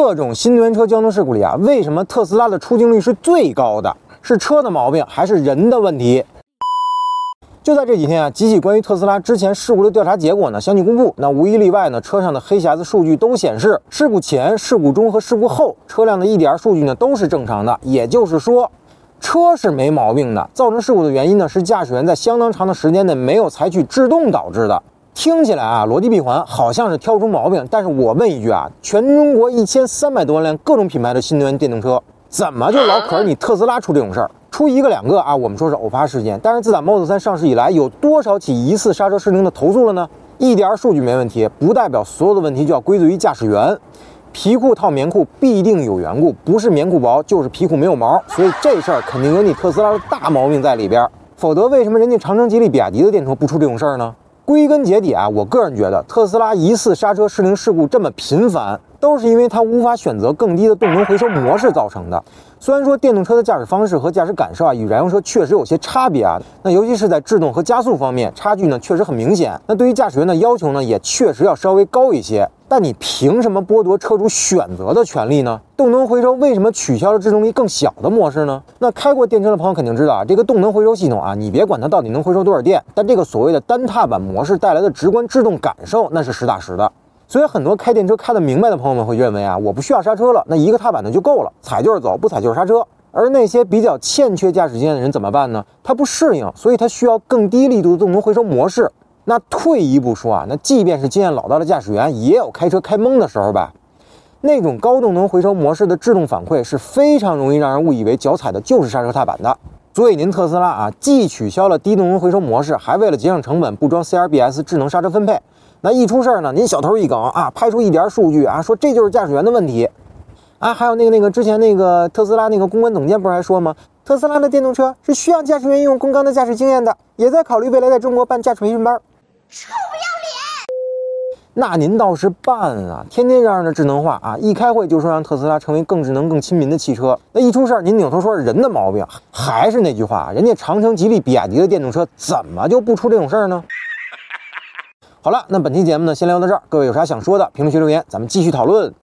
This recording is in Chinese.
各种新能源车交通事故里啊，为什么特斯拉的出镜率是最高的？是车的毛病还是人的问题？就在这几天啊，几起关于特斯拉之前事故的调查结果呢相继公布。那无一例外呢，车上的黑匣子数据都显示，事故前、事故中和事故后车辆的 EDR 数据呢都是正常的。也就是说，车是没毛病的。造成事故的原因呢是驾驶员在相当长的时间内没有采取制动导致的。听起来啊，逻辑闭环，好像是挑不出毛病。但是我问一句啊，全中国一千三百多万辆各种品牌的新能源电动车，怎么就老可着你特斯拉出这种事儿？出一个两个啊，我们说是偶发事件。但是自打 Model 3上市以来，有多少起疑似刹车失灵的投诉了呢？EDR 数据没问题，不代表所有的问题就要归罪于驾驶员。皮裤套棉裤必定有缘故，不是棉裤薄就是皮裤没有毛，所以这事儿肯定有你特斯拉的大毛病在里边。否则为什么人家长城、吉利、比亚迪的电车不出这种事儿呢？归根结底啊，我个人觉得特斯拉疑似刹车失灵事故这么频繁，都是因为它无法选择更低的动能回收模式造成的。虽然说电动车的驾驶方式和驾驶感受啊，与燃油车确实有些差别啊，那尤其是在制动和加速方面，差距呢确实很明显。那对于驾驶员的要求呢，也确实要稍微高一些。但你凭什么剥夺车主选择的权利呢？动能回收为什么取消了制动力更小的模式呢？那开过电车的朋友肯定知道啊，这个动能回收系统啊，你别管它到底能回收多少电，但这个所谓的单踏板模式带来的直观制动感受，那是实打实的。所以很多开电车开得明白的朋友们会认为啊，我不需要刹车了，那一个踏板呢就够了，踩就是走，不踩就是刹车。而那些比较欠缺驾驶经验的人怎么办呢？他不适应，所以他需要更低力度的动能回收模式。那退一步说啊，那即便是经验老道的驾驶员，也有开车开懵的时候吧？那种高动能回收模式的制动反馈是非常容易让人误以为脚踩的就是刹车踏板的。所以您特斯拉啊，既取消了低动能回收模式，还为了节省成本不装 CRBS 智能刹车分配。那一出事儿呢，您小头一梗啊，拍出一点数据啊，说这就是驾驶员的问题。啊，还有那个那个之前那个特斯拉那个公关总监不是还说吗？特斯拉的电动车是需要驾驶员拥有更高的驾驶经验的，也在考虑未来在中国办驾驶培训班。臭不要脸！那您倒是办啊！天天嚷嚷着智能化啊，一开会就说让特斯拉成为更智能、更亲民的汽车。那一出事儿，您扭头说是人的毛病。还是那句话，人家长城、吉利、比亚迪的电动车怎么就不出这种事儿呢？好了，那本期节目呢，先聊到这儿。各位有啥想说的，评论区留言，咱们继续讨论。